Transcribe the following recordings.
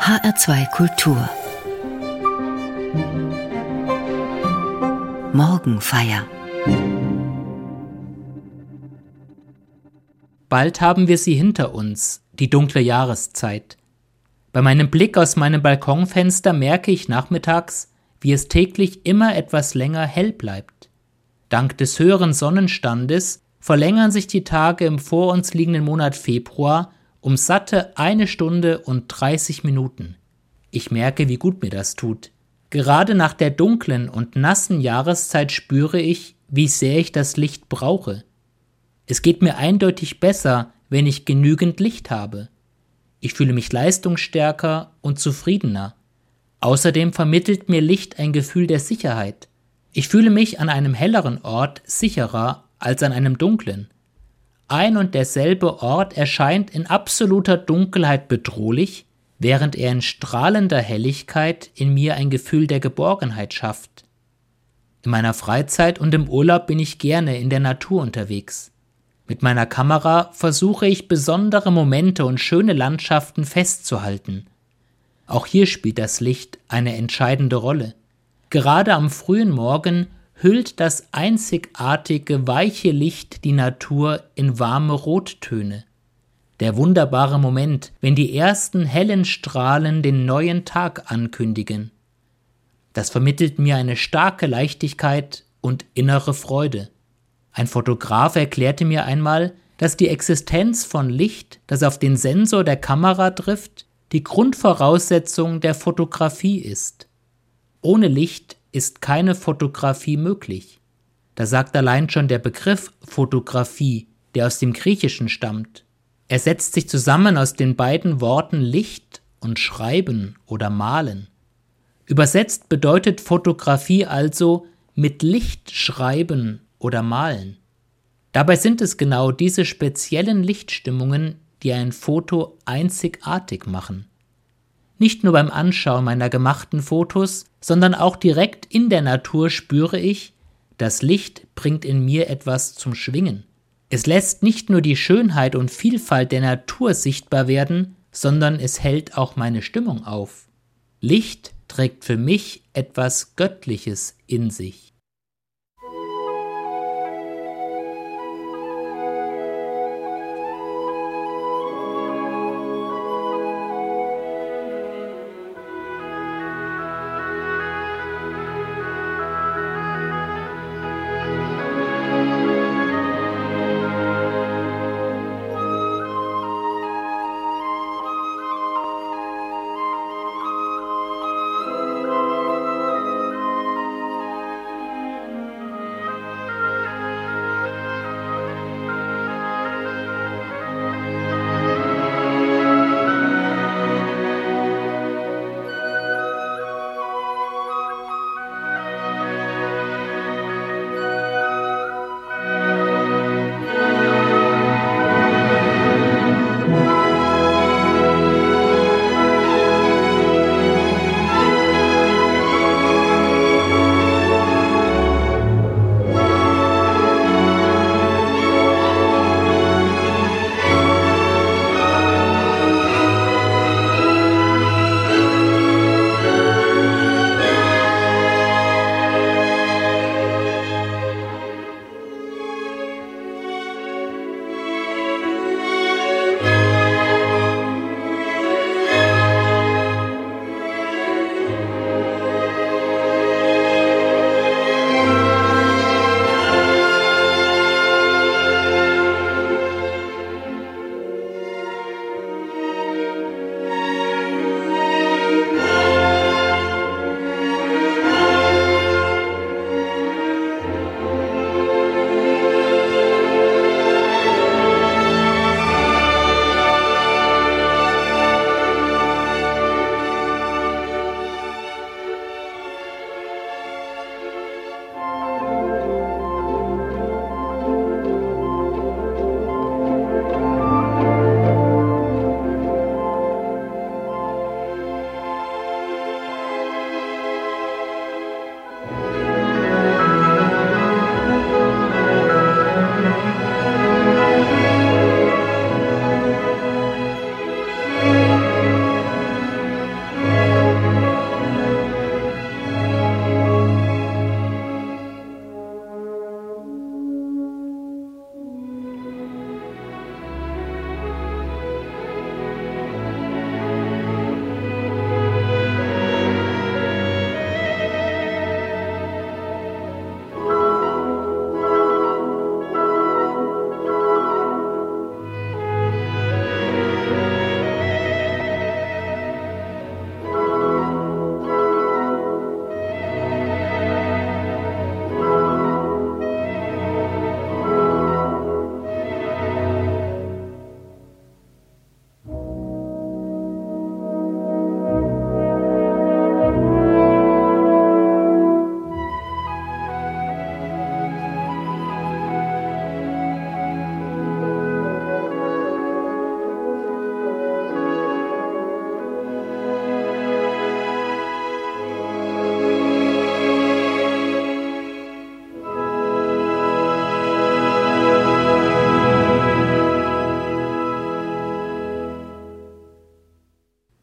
HR2 Kultur Morgenfeier Bald haben wir sie hinter uns, die dunkle Jahreszeit. Bei meinem Blick aus meinem Balkonfenster merke ich nachmittags, wie es täglich immer etwas länger hell bleibt. Dank des höheren Sonnenstandes verlängern sich die Tage im vor uns liegenden Monat Februar um satte eine Stunde und 30 Minuten. Ich merke, wie gut mir das tut. Gerade nach der dunklen und nassen Jahreszeit spüre ich, wie sehr ich das Licht brauche. Es geht mir eindeutig besser, wenn ich genügend Licht habe. Ich fühle mich leistungsstärker und zufriedener. Außerdem vermittelt mir Licht ein Gefühl der Sicherheit. Ich fühle mich an einem helleren Ort sicherer als an einem dunklen. Ein und derselbe Ort erscheint in absoluter Dunkelheit bedrohlich, während er in strahlender Helligkeit in mir ein Gefühl der Geborgenheit schafft. In meiner Freizeit und im Urlaub bin ich gerne in der Natur unterwegs. Mit meiner Kamera versuche ich besondere Momente und schöne Landschaften festzuhalten. Auch hier spielt das Licht eine entscheidende Rolle. Gerade am frühen Morgen hüllt das einzigartige weiche Licht die Natur in warme Rottöne. Der wunderbare Moment, wenn die ersten hellen Strahlen den neuen Tag ankündigen. Das vermittelt mir eine starke Leichtigkeit und innere Freude. Ein Fotograf erklärte mir einmal, dass die Existenz von Licht, das auf den Sensor der Kamera trifft, die Grundvoraussetzung der Fotografie ist. Ohne Licht ist keine Fotografie möglich. Da sagt allein schon der Begriff Fotografie, der aus dem Griechischen stammt. Er setzt sich zusammen aus den beiden Worten Licht und Schreiben oder Malen. Übersetzt bedeutet Fotografie also mit Licht schreiben oder malen. Dabei sind es genau diese speziellen Lichtstimmungen, die ein Foto einzigartig machen. Nicht nur beim Anschauen meiner gemachten Fotos, sondern auch direkt in der Natur spüre ich, das Licht bringt in mir etwas zum Schwingen. Es lässt nicht nur die Schönheit und Vielfalt der Natur sichtbar werden, sondern es hält auch meine Stimmung auf. Licht trägt für mich etwas Göttliches in sich.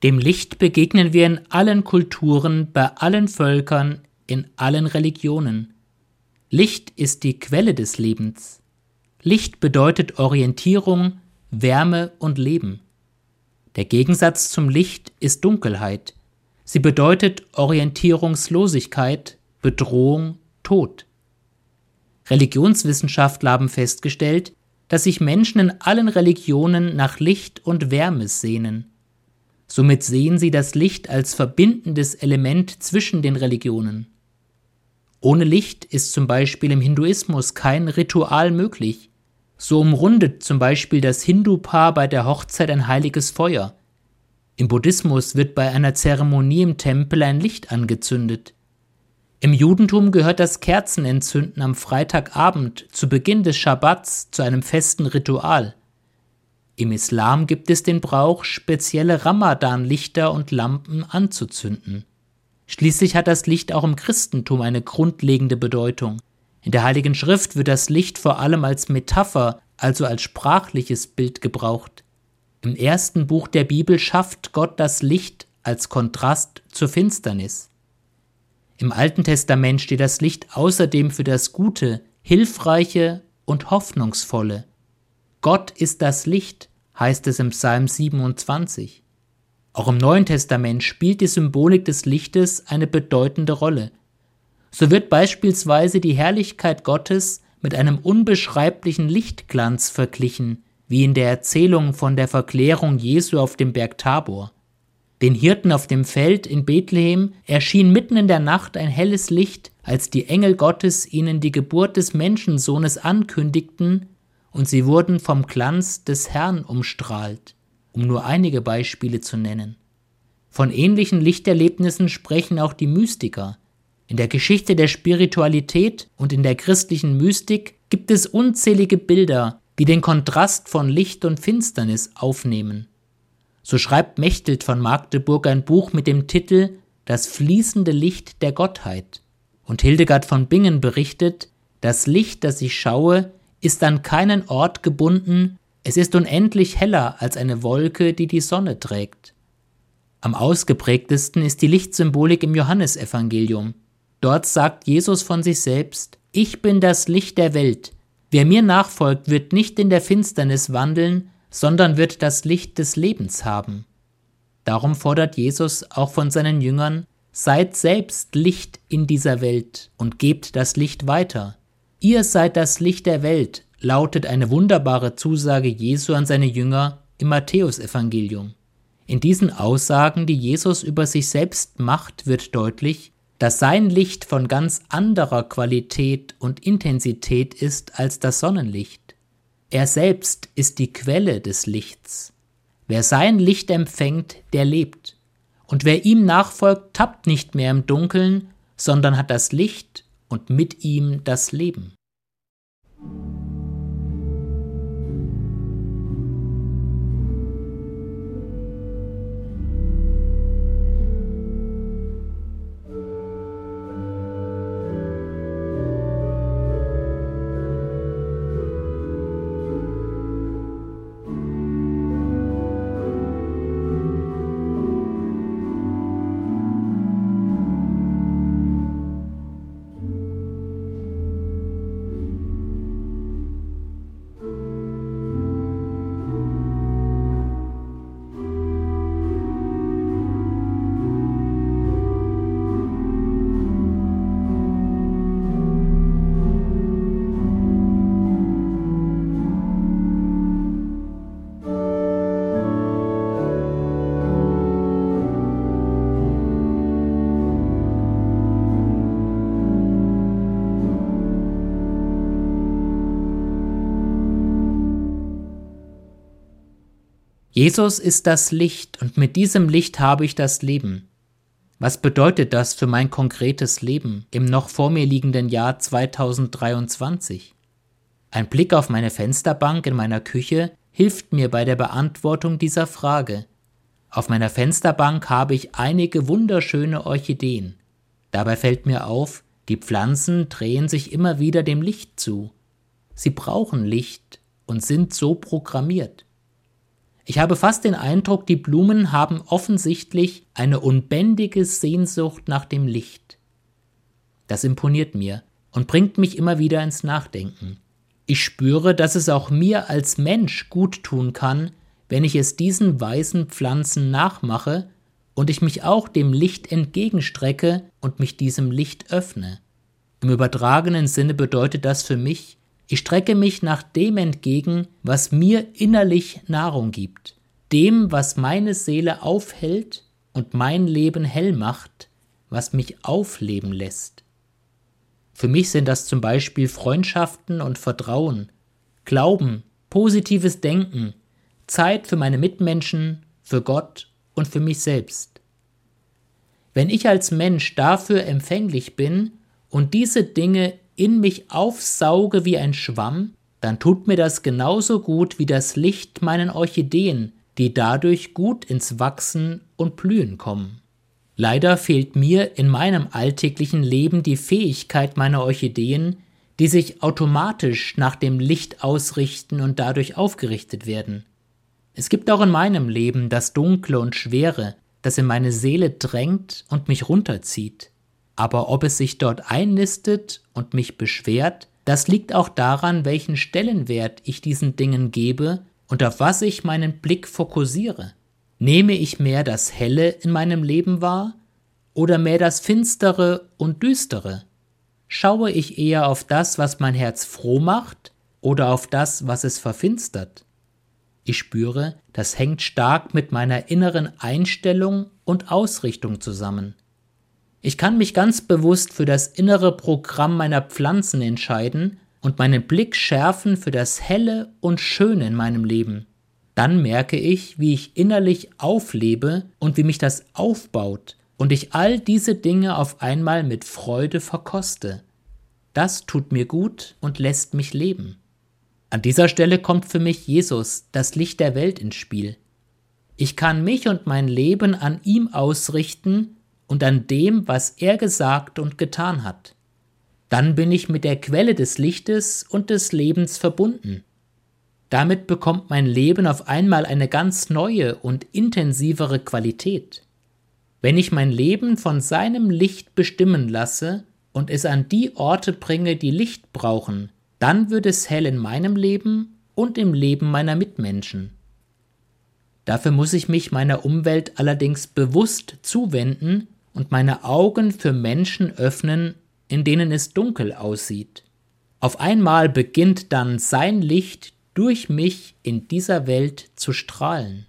Dem Licht begegnen wir in allen Kulturen, bei allen Völkern, in allen Religionen. Licht ist die Quelle des Lebens. Licht bedeutet Orientierung, Wärme und Leben. Der Gegensatz zum Licht ist Dunkelheit. Sie bedeutet Orientierungslosigkeit, Bedrohung, Tod. Religionswissenschaftler haben festgestellt, dass sich Menschen in allen Religionen nach Licht und Wärme sehnen. Somit sehen sie das Licht als verbindendes Element zwischen den Religionen. Ohne Licht ist zum Beispiel im Hinduismus kein Ritual möglich. So umrundet zum Beispiel das Hindu-Paar bei der Hochzeit ein heiliges Feuer. Im Buddhismus wird bei einer Zeremonie im Tempel ein Licht angezündet. Im Judentum gehört das Kerzenentzünden am Freitagabend zu Beginn des Schabbats zu einem festen Ritual. Im Islam gibt es den Brauch, spezielle Ramadan-Lichter und Lampen anzuzünden. Schließlich hat das Licht auch im Christentum eine grundlegende Bedeutung. In der Heiligen Schrift wird das Licht vor allem als Metapher, also als sprachliches Bild gebraucht. Im ersten Buch der Bibel schafft Gott das Licht als Kontrast zur Finsternis. Im Alten Testament steht das Licht außerdem für das Gute, Hilfreiche und Hoffnungsvolle. Gott ist das Licht, heißt es im Psalm 27. Auch im Neuen Testament spielt die Symbolik des Lichtes eine bedeutende Rolle. So wird beispielsweise die Herrlichkeit Gottes mit einem unbeschreiblichen Lichtglanz verglichen, wie in der Erzählung von der Verklärung Jesu auf dem Berg Tabor. Den Hirten auf dem Feld in Bethlehem erschien mitten in der Nacht ein helles Licht, als die Engel Gottes ihnen die Geburt des Menschensohnes ankündigten, und sie wurden vom Glanz des Herrn umstrahlt, um nur einige Beispiele zu nennen. Von ähnlichen Lichterlebnissen sprechen auch die Mystiker. In der Geschichte der Spiritualität und in der christlichen Mystik gibt es unzählige Bilder, die den Kontrast von Licht und Finsternis aufnehmen. So schreibt Mechtelt von Magdeburg ein Buch mit dem Titel Das fließende Licht der Gottheit. Und Hildegard von Bingen berichtet, das Licht, das ich schaue, ist an keinen Ort gebunden, es ist unendlich heller als eine Wolke, die die Sonne trägt. Am ausgeprägtesten ist die Lichtsymbolik im Johannesevangelium. Dort sagt Jesus von sich selbst, ich bin das Licht der Welt. Wer mir nachfolgt, wird nicht in der Finsternis wandeln, sondern wird das Licht des Lebens haben. Darum fordert Jesus auch von seinen Jüngern, seid selbst Licht in dieser Welt und gebt das Licht weiter. Ihr seid das Licht der Welt, lautet eine wunderbare Zusage Jesu an seine Jünger im Matthäusevangelium. In diesen Aussagen, die Jesus über sich selbst macht, wird deutlich, dass sein Licht von ganz anderer Qualität und Intensität ist als das Sonnenlicht. Er selbst ist die Quelle des Lichts. Wer sein Licht empfängt, der lebt. Und wer ihm nachfolgt, tappt nicht mehr im Dunkeln, sondern hat das Licht und mit ihm das Leben. Jesus ist das Licht und mit diesem Licht habe ich das Leben. Was bedeutet das für mein konkretes Leben im noch vor mir liegenden Jahr 2023? Ein Blick auf meine Fensterbank in meiner Küche hilft mir bei der Beantwortung dieser Frage. Auf meiner Fensterbank habe ich einige wunderschöne Orchideen. Dabei fällt mir auf, die Pflanzen drehen sich immer wieder dem Licht zu. Sie brauchen Licht und sind so programmiert. Ich habe fast den Eindruck, die Blumen haben offensichtlich eine unbändige Sehnsucht nach dem Licht. Das imponiert mir und bringt mich immer wieder ins Nachdenken. Ich spüre, dass es auch mir als Mensch gut tun kann, wenn ich es diesen weißen Pflanzen nachmache und ich mich auch dem Licht entgegenstrecke und mich diesem Licht öffne. Im übertragenen Sinne bedeutet das für mich, ich strecke mich nach dem entgegen, was mir innerlich Nahrung gibt, dem, was meine Seele aufhält und mein Leben hell macht, was mich aufleben lässt. Für mich sind das zum Beispiel Freundschaften und Vertrauen, Glauben, positives Denken, Zeit für meine Mitmenschen, für Gott und für mich selbst. Wenn ich als Mensch dafür empfänglich bin und diese Dinge in mich aufsauge wie ein Schwamm, dann tut mir das genauso gut wie das Licht meinen Orchideen, die dadurch gut ins Wachsen und Blühen kommen. Leider fehlt mir in meinem alltäglichen Leben die Fähigkeit meiner Orchideen, die sich automatisch nach dem Licht ausrichten und dadurch aufgerichtet werden. Es gibt auch in meinem Leben das Dunkle und Schwere, das in meine Seele drängt und mich runterzieht. Aber ob es sich dort einnistet und mich beschwert, das liegt auch daran, welchen Stellenwert ich diesen Dingen gebe und auf was ich meinen Blick fokussiere. Nehme ich mehr das Helle in meinem Leben wahr oder mehr das Finstere und Düstere? Schaue ich eher auf das, was mein Herz froh macht oder auf das, was es verfinstert? Ich spüre, das hängt stark mit meiner inneren Einstellung und Ausrichtung zusammen. Ich kann mich ganz bewusst für das innere Programm meiner Pflanzen entscheiden und meinen Blick schärfen für das Helle und Schöne in meinem Leben dann merke ich, wie ich innerlich auflebe und wie mich das aufbaut und ich all diese Dinge auf einmal mit Freude verkoste. Das tut mir gut und lässt mich leben. An dieser Stelle kommt für mich Jesus, das Licht der Welt, ins Spiel. Ich kann mich und mein Leben an ihm ausrichten und an dem, was er gesagt und getan hat. Dann bin ich mit der Quelle des Lichtes und des Lebens verbunden. Damit bekommt mein Leben auf einmal eine ganz neue und intensivere Qualität. Wenn ich mein Leben von seinem Licht bestimmen lasse und es an die Orte bringe, die Licht brauchen, dann wird es hell in meinem Leben und im Leben meiner Mitmenschen. Dafür muss ich mich meiner Umwelt allerdings bewusst zuwenden und meine Augen für Menschen öffnen, in denen es dunkel aussieht. Auf einmal beginnt dann sein Licht durch mich in dieser Welt zu strahlen.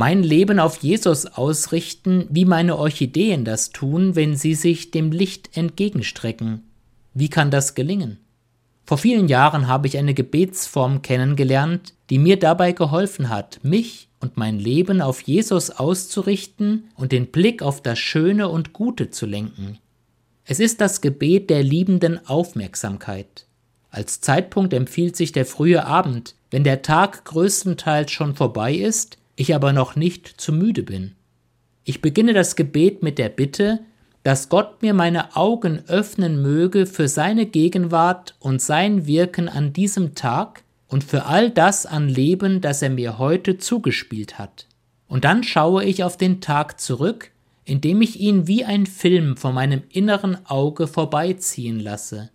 Mein Leben auf Jesus ausrichten, wie meine Orchideen das tun, wenn sie sich dem Licht entgegenstrecken. Wie kann das gelingen? Vor vielen Jahren habe ich eine Gebetsform kennengelernt, die mir dabei geholfen hat, mich und mein Leben auf Jesus auszurichten und den Blick auf das Schöne und Gute zu lenken. Es ist das Gebet der liebenden Aufmerksamkeit. Als Zeitpunkt empfiehlt sich der frühe Abend, wenn der Tag größtenteils schon vorbei ist, ich aber noch nicht zu müde bin. Ich beginne das Gebet mit der Bitte, dass Gott mir meine Augen öffnen möge für seine Gegenwart und sein Wirken an diesem Tag und für all das an Leben, das er mir heute zugespielt hat. Und dann schaue ich auf den Tag zurück, indem ich ihn wie ein Film vor meinem inneren Auge vorbeiziehen lasse.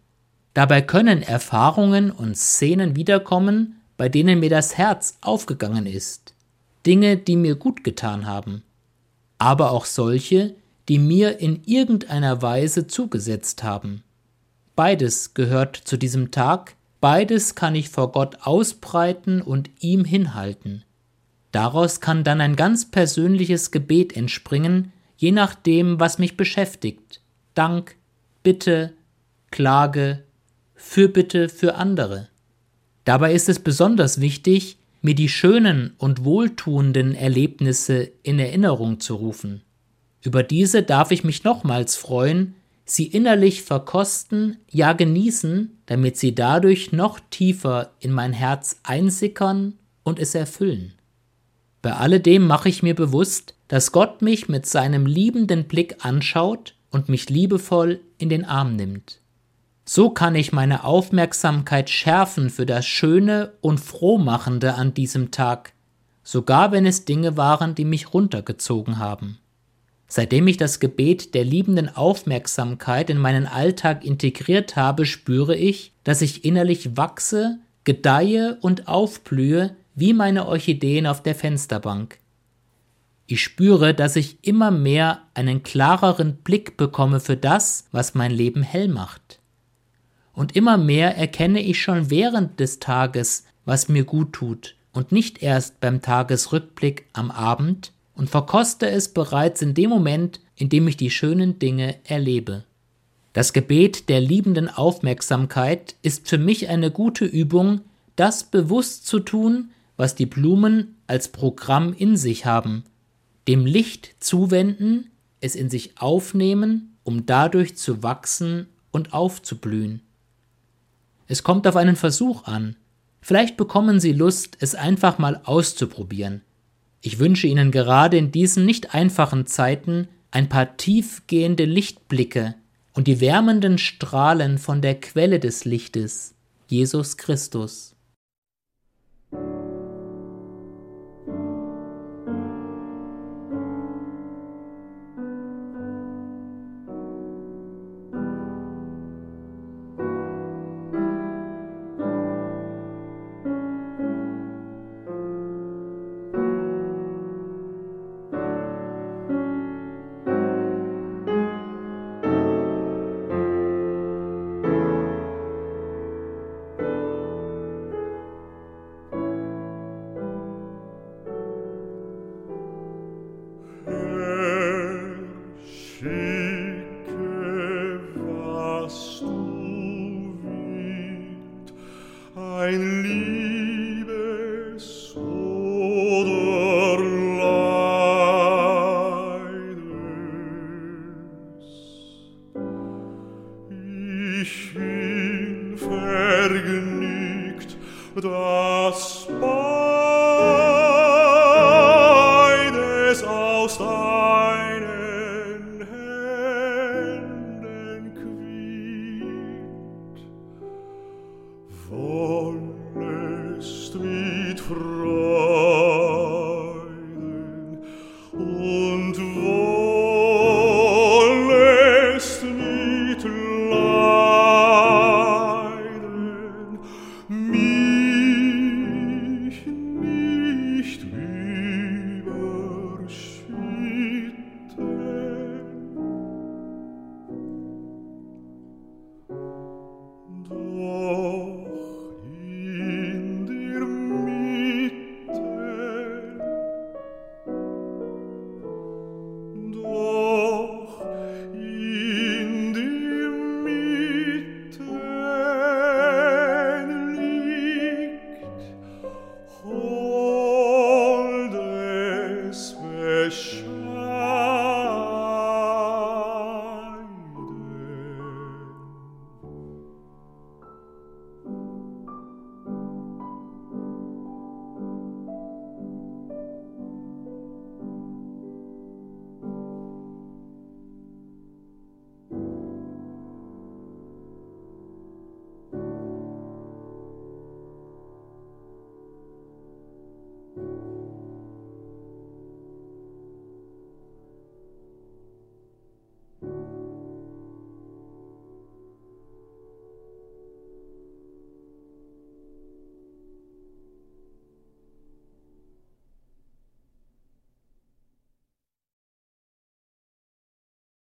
Dabei können Erfahrungen und Szenen wiederkommen, bei denen mir das Herz aufgegangen ist, Dinge, die mir gut getan haben, aber auch solche, die mir in irgendeiner Weise zugesetzt haben. Beides gehört zu diesem Tag, beides kann ich vor Gott ausbreiten und ihm hinhalten. Daraus kann dann ein ganz persönliches Gebet entspringen, je nachdem, was mich beschäftigt. Dank, Bitte, Klage, Fürbitte für andere. Dabei ist es besonders wichtig, mir die schönen und wohltuenden Erlebnisse in Erinnerung zu rufen. Über diese darf ich mich nochmals freuen, sie innerlich verkosten, ja genießen, damit sie dadurch noch tiefer in mein Herz einsickern und es erfüllen. Bei alledem mache ich mir bewusst, dass Gott mich mit seinem liebenden Blick anschaut und mich liebevoll in den Arm nimmt. So kann ich meine Aufmerksamkeit schärfen für das Schöne und Frohmachende an diesem Tag, sogar wenn es Dinge waren, die mich runtergezogen haben. Seitdem ich das Gebet der liebenden Aufmerksamkeit in meinen Alltag integriert habe, spüre ich, dass ich innerlich wachse, gedeihe und aufblühe wie meine Orchideen auf der Fensterbank. Ich spüre, dass ich immer mehr einen klareren Blick bekomme für das, was mein Leben hell macht und immer mehr erkenne ich schon während des Tages, was mir gut tut, und nicht erst beim Tagesrückblick am Abend und verkoste es bereits in dem Moment, in dem ich die schönen Dinge erlebe. Das Gebet der liebenden Aufmerksamkeit ist für mich eine gute Übung, das bewusst zu tun, was die Blumen als Programm in sich haben, dem Licht zuwenden, es in sich aufnehmen, um dadurch zu wachsen und aufzublühen. Es kommt auf einen Versuch an. Vielleicht bekommen Sie Lust, es einfach mal auszuprobieren. Ich wünsche Ihnen gerade in diesen nicht einfachen Zeiten ein paar tiefgehende Lichtblicke und die wärmenden Strahlen von der Quelle des Lichtes, Jesus Christus.